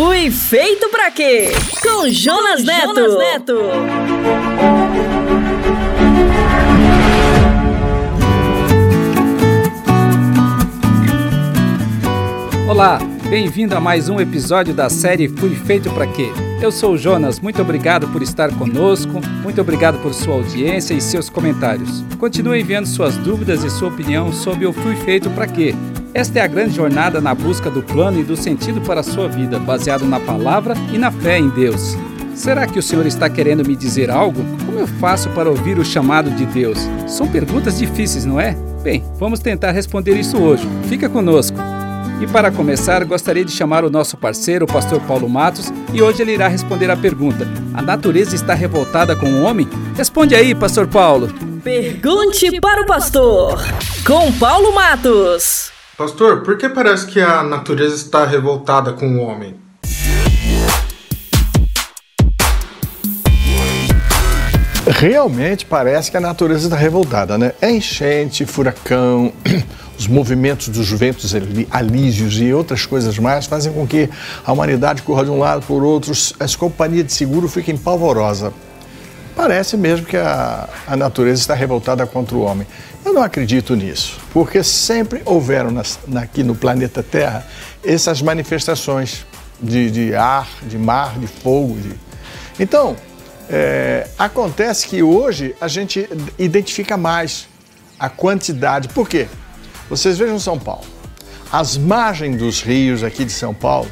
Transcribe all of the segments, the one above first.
Fui feito pra quê? Com Jonas Neto. Jonas Neto. Olá, bem-vindo a mais um episódio da série Fui Feito para Quê? Eu sou o Jonas, muito obrigado por estar conosco, muito obrigado por sua audiência e seus comentários. Continue enviando suas dúvidas e sua opinião sobre o Fui Feito para Quê? Esta é a grande jornada na busca do plano e do sentido para a sua vida, baseado na palavra e na fé em Deus. Será que o Senhor está querendo me dizer algo? Como eu faço para ouvir o chamado de Deus? São perguntas difíceis, não é? Bem, vamos tentar responder isso hoje. Fica conosco. E para começar, gostaria de chamar o nosso parceiro, o pastor Paulo Matos, e hoje ele irá responder a pergunta: A natureza está revoltada com o homem? Responde aí, pastor Paulo. Pergunte para o pastor, com Paulo Matos. Pastor, por que parece que a natureza está revoltada com o homem? Realmente parece que a natureza está revoltada, né? É enchente, furacão, os movimentos dos ventos alísios e outras coisas mais fazem com que a humanidade corra de um lado por outro, as companhias de seguro fiquem pavorosa. Parece mesmo que a, a natureza está revoltada contra o homem. Eu não acredito nisso, porque sempre houveram nas, aqui no planeta Terra essas manifestações de, de ar, de mar, de fogo. De... Então, é, acontece que hoje a gente identifica mais a quantidade. Por quê? Vocês vejam São Paulo. As margens dos rios aqui de São Paulo,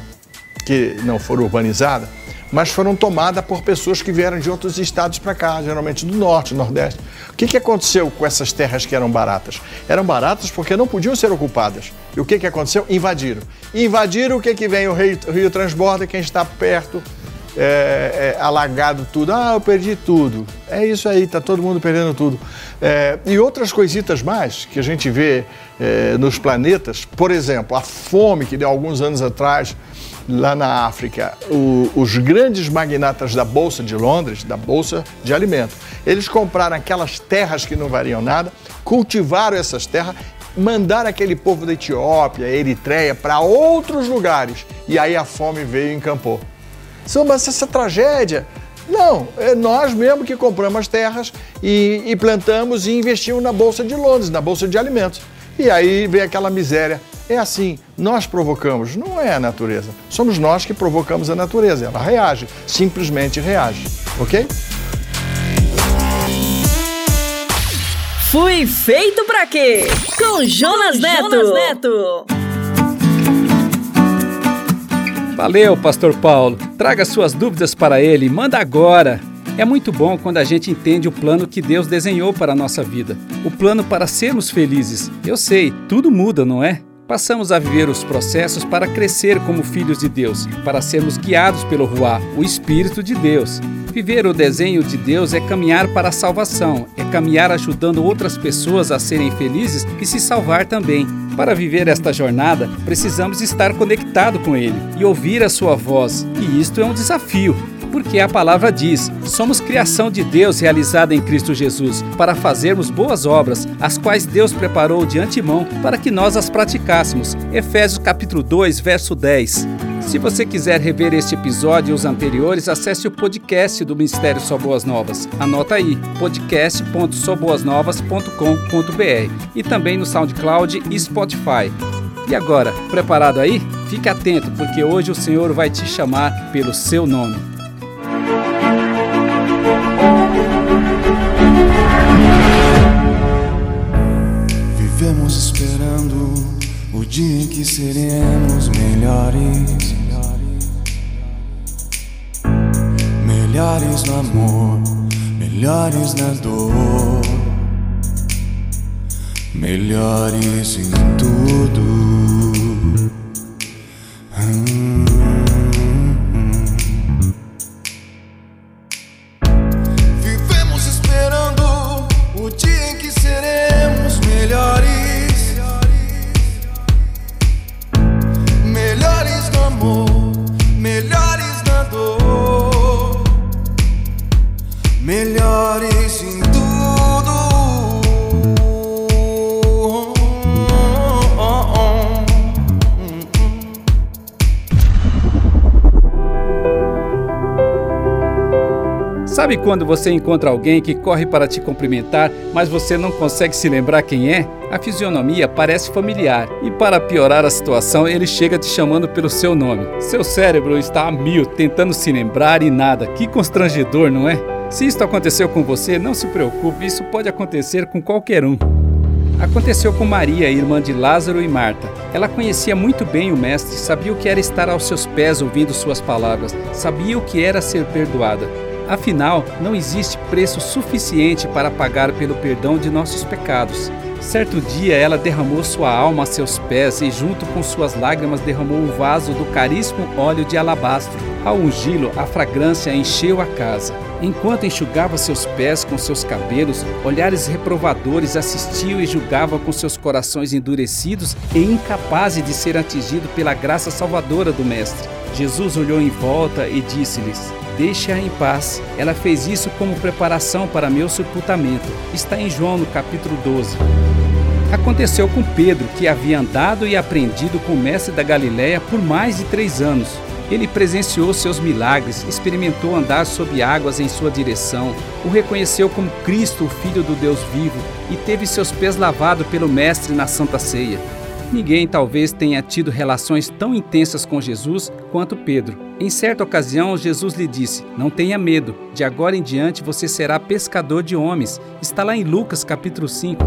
que não foram urbanizadas, mas foram tomadas por pessoas que vieram de outros estados para cá, geralmente do norte, nordeste. O que, que aconteceu com essas terras que eram baratas? Eram baratas porque não podiam ser ocupadas. E o que, que aconteceu? Invadiram. Invadiram, o que, que vem? O rio, o rio transborda, quem está perto é, é, alagado tudo. Ah, eu perdi tudo. É isso aí, tá todo mundo perdendo tudo. É, e outras coisitas mais que a gente vê é, nos planetas, por exemplo, a fome que deu alguns anos atrás lá na África, o, os grandes magnatas da Bolsa de Londres, da Bolsa de Alimento, eles compraram aquelas terras que não variam nada, cultivaram essas terras, mandaram aquele povo da Etiópia, Eritreia, para outros lugares. E aí a fome veio e encampou. Mas essa tragédia. Não, é nós mesmo que compramos as terras e, e plantamos e investimos na Bolsa de Londres, na Bolsa de Alimentos. E aí vem aquela miséria. É assim, nós provocamos, não é a natureza. Somos nós que provocamos a natureza. Ela reage, simplesmente reage. Ok? Fui feito para quê? Com Jonas Neto. Jonas Neto. Valeu, Pastor Paulo. Traga suas dúvidas para ele, manda agora. É muito bom quando a gente entende o plano que Deus desenhou para a nossa vida, o plano para sermos felizes. Eu sei, tudo muda, não é? Passamos a viver os processos para crescer como filhos de Deus, para sermos guiados pelo Ruá, o Espírito de Deus. Viver o desenho de Deus é caminhar para a salvação, é caminhar ajudando outras pessoas a serem felizes e se salvar também. Para viver esta jornada, precisamos estar conectado com Ele e ouvir a Sua voz, e isto é um desafio porque a palavra diz: somos criação de Deus realizada em Cristo Jesus, para fazermos boas obras, as quais Deus preparou de antemão para que nós as praticássemos. Efésios capítulo 2, verso 10. Se você quiser rever este episódio e os anteriores, acesse o podcast do Ministério Só Boas Novas. Anota aí, podcast.soboasnovas.com.br e também no SoundCloud e Spotify. E agora, preparado aí? Fique atento, porque hoje o Senhor vai te chamar pelo seu nome. Seremos melhores. Melhores no amor, melhores na dor, melhores em tudo. Sabe quando você encontra alguém que corre para te cumprimentar, mas você não consegue se lembrar quem é? A fisionomia parece familiar e, para piorar a situação, ele chega te chamando pelo seu nome. Seu cérebro está a mil tentando se lembrar e nada. Que constrangedor, não é? Se isto aconteceu com você, não se preocupe, isso pode acontecer com qualquer um. Aconteceu com Maria, irmã de Lázaro e Marta. Ela conhecia muito bem o Mestre, sabia o que era estar aos seus pés ouvindo suas palavras, sabia o que era ser perdoada. Afinal, não existe preço suficiente para pagar pelo perdão de nossos pecados. Certo dia ela derramou sua alma a seus pés e, junto com suas lágrimas, derramou o vaso do caríssimo óleo de alabastro. Ao ungí-lo, a fragrância encheu a casa. Enquanto enxugava seus pés com seus cabelos, olhares reprovadores assistiam e julgavam com seus corações endurecidos e incapazes de ser atingidos pela graça salvadora do Mestre. Jesus olhou em volta e disse-lhes: Deixe-a em paz. Ela fez isso como preparação para meu sepultamento. Está em João no capítulo 12. Aconteceu com Pedro, que havia andado e aprendido com o mestre da Galiléia por mais de três anos. Ele presenciou seus milagres, experimentou andar sob águas em sua direção, o reconheceu como Cristo, o Filho do Deus vivo, e teve seus pés lavados pelo Mestre na Santa Ceia. Ninguém talvez tenha tido relações tão intensas com Jesus quanto Pedro. Em certa ocasião, Jesus lhe disse: Não tenha medo, de agora em diante você será pescador de homens. Está lá em Lucas capítulo 5.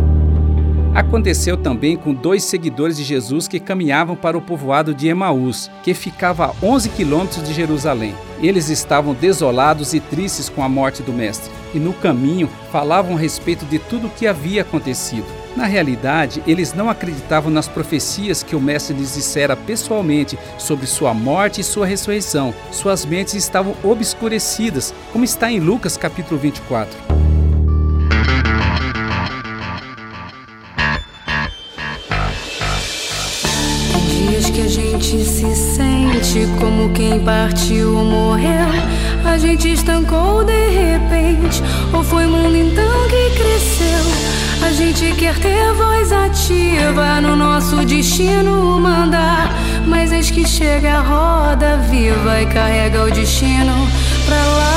Aconteceu também com dois seguidores de Jesus que caminhavam para o povoado de Emaús, que ficava a 11 quilômetros de Jerusalém. Eles estavam desolados e tristes com a morte do Mestre, e no caminho falavam a respeito de tudo o que havia acontecido. Na realidade, eles não acreditavam nas profecias que o Mestre lhes dissera pessoalmente sobre sua morte e sua ressurreição. Suas mentes estavam obscurecidas, como está em Lucas capítulo 24. gente se sente como quem partiu ou morreu. A gente estancou de repente, ou foi o mundo então que cresceu? A gente quer ter voz ativa no nosso destino mandar, mas eis que chega a roda viva e carrega o destino pra lá.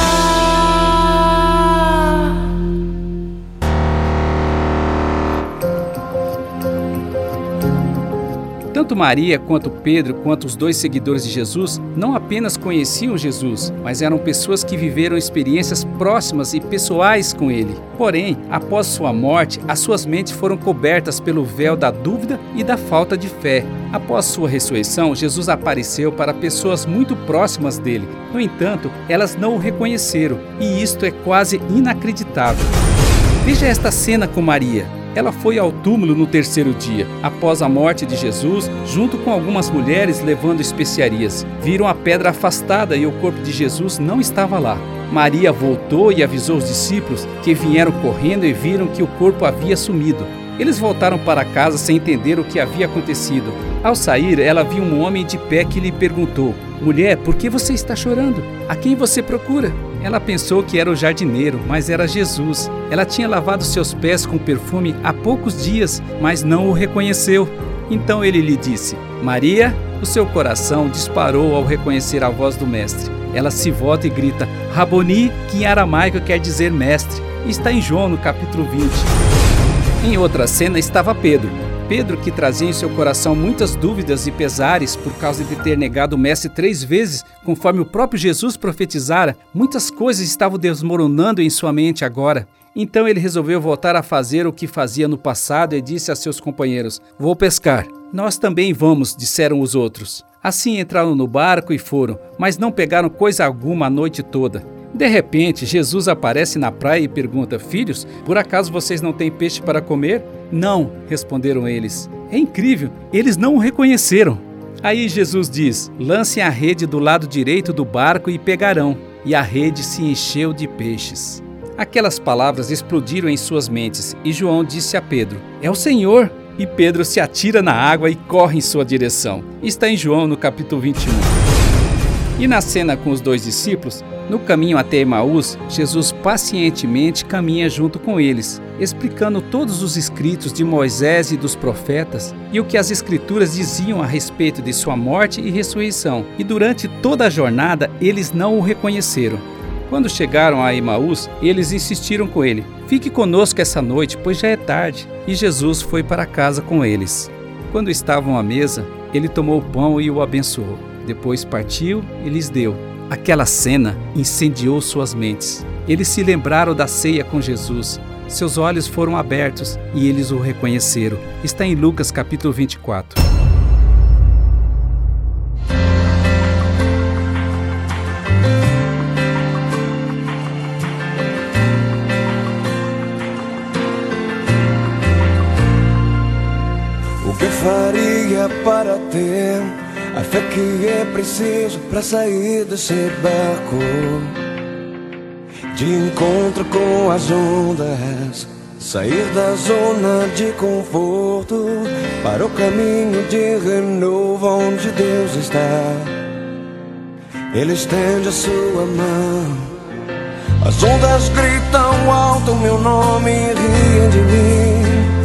Tanto Maria quanto Pedro, quanto os dois seguidores de Jesus, não apenas conheciam Jesus, mas eram pessoas que viveram experiências próximas e pessoais com ele. Porém, após sua morte, as suas mentes foram cobertas pelo véu da dúvida e da falta de fé. Após sua ressurreição, Jesus apareceu para pessoas muito próximas dele. No entanto, elas não o reconheceram, e isto é quase inacreditável. Veja esta cena com Maria. Ela foi ao túmulo no terceiro dia, após a morte de Jesus, junto com algumas mulheres levando especiarias. Viram a pedra afastada e o corpo de Jesus não estava lá. Maria voltou e avisou os discípulos, que vieram correndo e viram que o corpo havia sumido. Eles voltaram para casa sem entender o que havia acontecido. Ao sair, ela viu um homem de pé que lhe perguntou: Mulher, por que você está chorando? A quem você procura? Ela pensou que era o jardineiro, mas era Jesus. Ela tinha lavado seus pés com perfume há poucos dias, mas não o reconheceu. Então ele lhe disse: Maria, o seu coração disparou ao reconhecer a voz do Mestre. Ela se volta e grita: Raboni, que em aramaico quer dizer mestre. Está em João, no capítulo 20. Em outra cena estava Pedro. Pedro, que trazia em seu coração muitas dúvidas e pesares por causa de ter negado o Mestre três vezes, conforme o próprio Jesus profetizara, muitas coisas estavam desmoronando em sua mente agora. Então ele resolveu voltar a fazer o que fazia no passado e disse a seus companheiros: Vou pescar. Nós também vamos, disseram os outros. Assim entraram no barco e foram, mas não pegaram coisa alguma a noite toda. De repente, Jesus aparece na praia e pergunta: Filhos, por acaso vocês não têm peixe para comer? Não, responderam eles. É incrível, eles não o reconheceram. Aí Jesus diz: Lancem a rede do lado direito do barco e pegarão. E a rede se encheu de peixes. Aquelas palavras explodiram em suas mentes e João disse a Pedro: É o Senhor! E Pedro se atira na água e corre em sua direção. Está em João no capítulo 21. E na cena com os dois discípulos, no caminho até Emaús, Jesus pacientemente caminha junto com eles, explicando todos os escritos de Moisés e dos profetas e o que as escrituras diziam a respeito de sua morte e ressurreição. E durante toda a jornada, eles não o reconheceram. Quando chegaram a Emaús, eles insistiram com ele: Fique conosco essa noite, pois já é tarde. E Jesus foi para casa com eles. Quando estavam à mesa, ele tomou o pão e o abençoou. Depois partiu e lhes deu. Aquela cena incendiou suas mentes. Eles se lembraram da ceia com Jesus. Seus olhos foram abertos e eles o reconheceram. Está em Lucas capítulo 24. O que faria para ter a fé que é preciso para sair desse barco? De encontro com as ondas, sair da zona de conforto para o caminho de renovo onde Deus está. Ele estende a sua mão. As ondas gritam alto meu nome e riem de mim.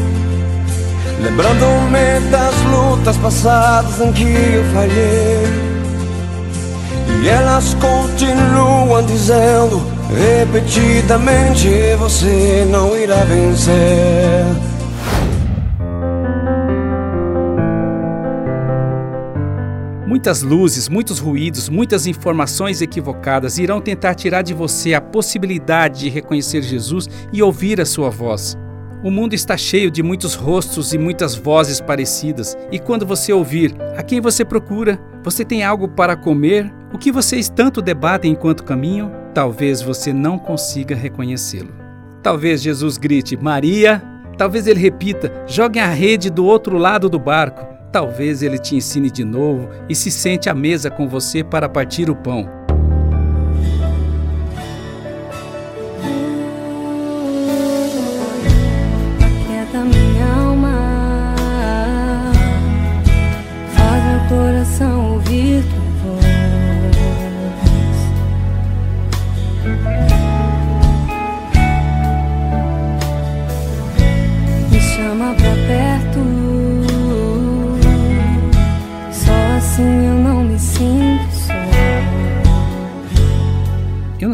Lembrando-me das lutas passadas em que eu falhei. E elas continuam dizendo repetidamente: Você não irá vencer. Muitas luzes, muitos ruídos, muitas informações equivocadas irão tentar tirar de você a possibilidade de reconhecer Jesus e ouvir a sua voz. O mundo está cheio de muitos rostos e muitas vozes parecidas, e quando você ouvir a quem você procura, você tem algo para comer, o que vocês tanto debatem enquanto caminham, talvez você não consiga reconhecê-lo. Talvez Jesus grite Maria, talvez ele repita jogue a rede do outro lado do barco, talvez ele te ensine de novo e se sente à mesa com você para partir o pão.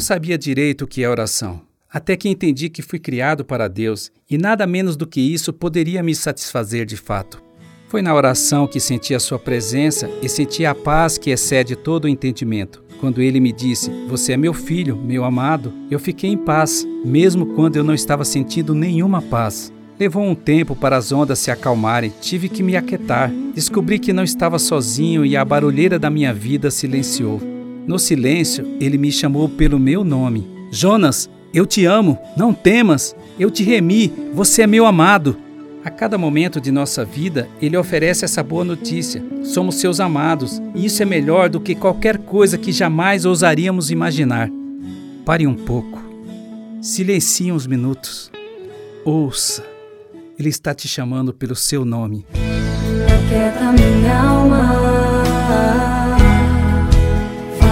Sabia direito o que é oração, até que entendi que fui criado para Deus e nada menos do que isso poderia me satisfazer de fato. Foi na oração que senti a Sua presença e senti a paz que excede todo o entendimento. Quando Ele me disse: Você é meu filho, meu amado, eu fiquei em paz, mesmo quando eu não estava sentindo nenhuma paz. Levou um tempo para as ondas se acalmarem, tive que me aquietar. Descobri que não estava sozinho e a barulheira da minha vida silenciou. No silêncio, ele me chamou pelo meu nome. Jonas, eu te amo, não temas, eu te remi, você é meu amado. A cada momento de nossa vida, ele oferece essa boa notícia. Somos seus amados, e isso é melhor do que qualquer coisa que jamais ousaríamos imaginar. Pare um pouco. Silencie uns minutos. Ouça. Ele está te chamando pelo seu nome. Minha alma,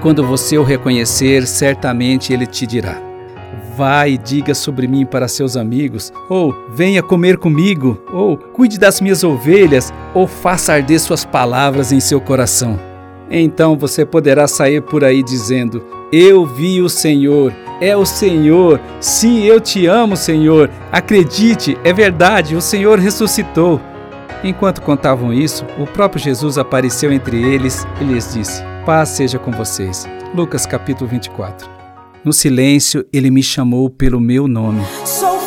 quando você o reconhecer, certamente ele te dirá: Vá e diga sobre mim para seus amigos, ou venha comer comigo, ou cuide das minhas ovelhas, ou faça arder suas palavras em seu coração. Então você poderá sair por aí dizendo: Eu vi o Senhor, é o Senhor, sim, eu te amo, Senhor. Acredite, é verdade, o Senhor ressuscitou. Enquanto contavam isso, o próprio Jesus apareceu entre eles e lhes disse: Paz seja com vocês. Lucas capítulo 24. No silêncio, ele me chamou pelo meu nome. Sou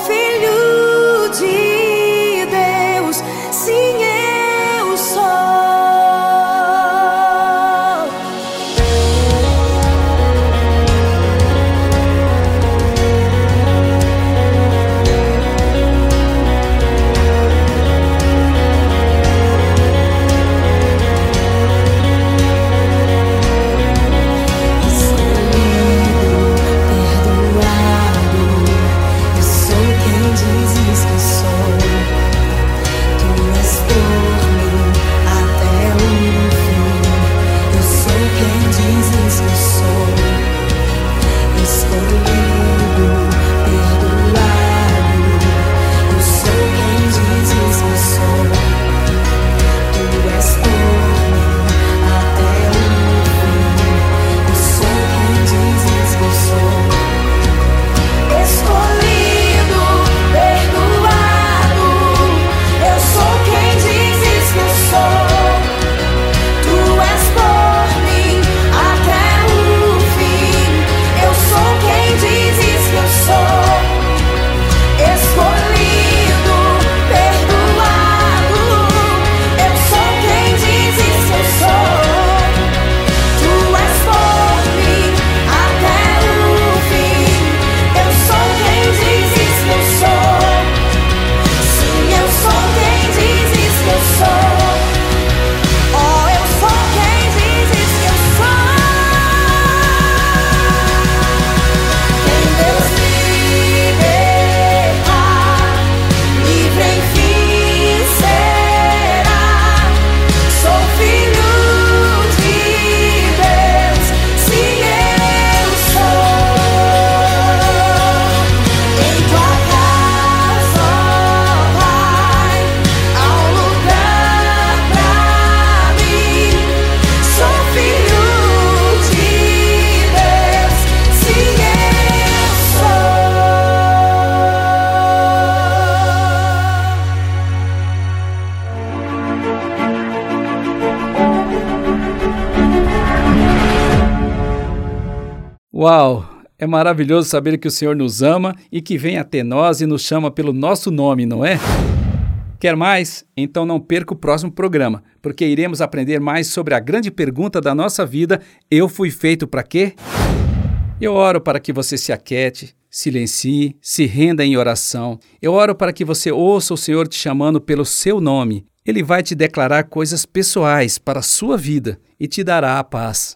Uau! É maravilhoso saber que o Senhor nos ama e que vem até nós e nos chama pelo nosso nome, não é? Quer mais? Então não perca o próximo programa, porque iremos aprender mais sobre a grande pergunta da nossa vida: eu fui feito para quê? Eu oro para que você se aquete, silencie, se renda em oração. Eu oro para que você ouça o Senhor te chamando pelo seu nome. Ele vai te declarar coisas pessoais para a sua vida e te dará a paz.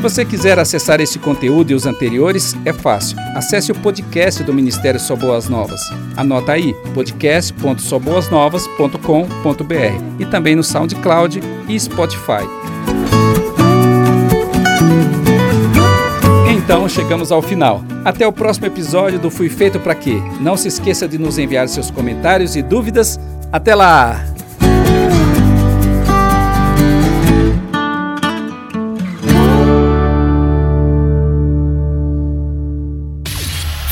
Se você quiser acessar este conteúdo e os anteriores, é fácil. Acesse o podcast do Ministério Só Boas Novas. Anota aí, podcast.soboasnovas.com.br e também no SoundCloud e Spotify. Então chegamos ao final. Até o próximo episódio do Fui Feito para Quê? Não se esqueça de nos enviar seus comentários e dúvidas. Até lá!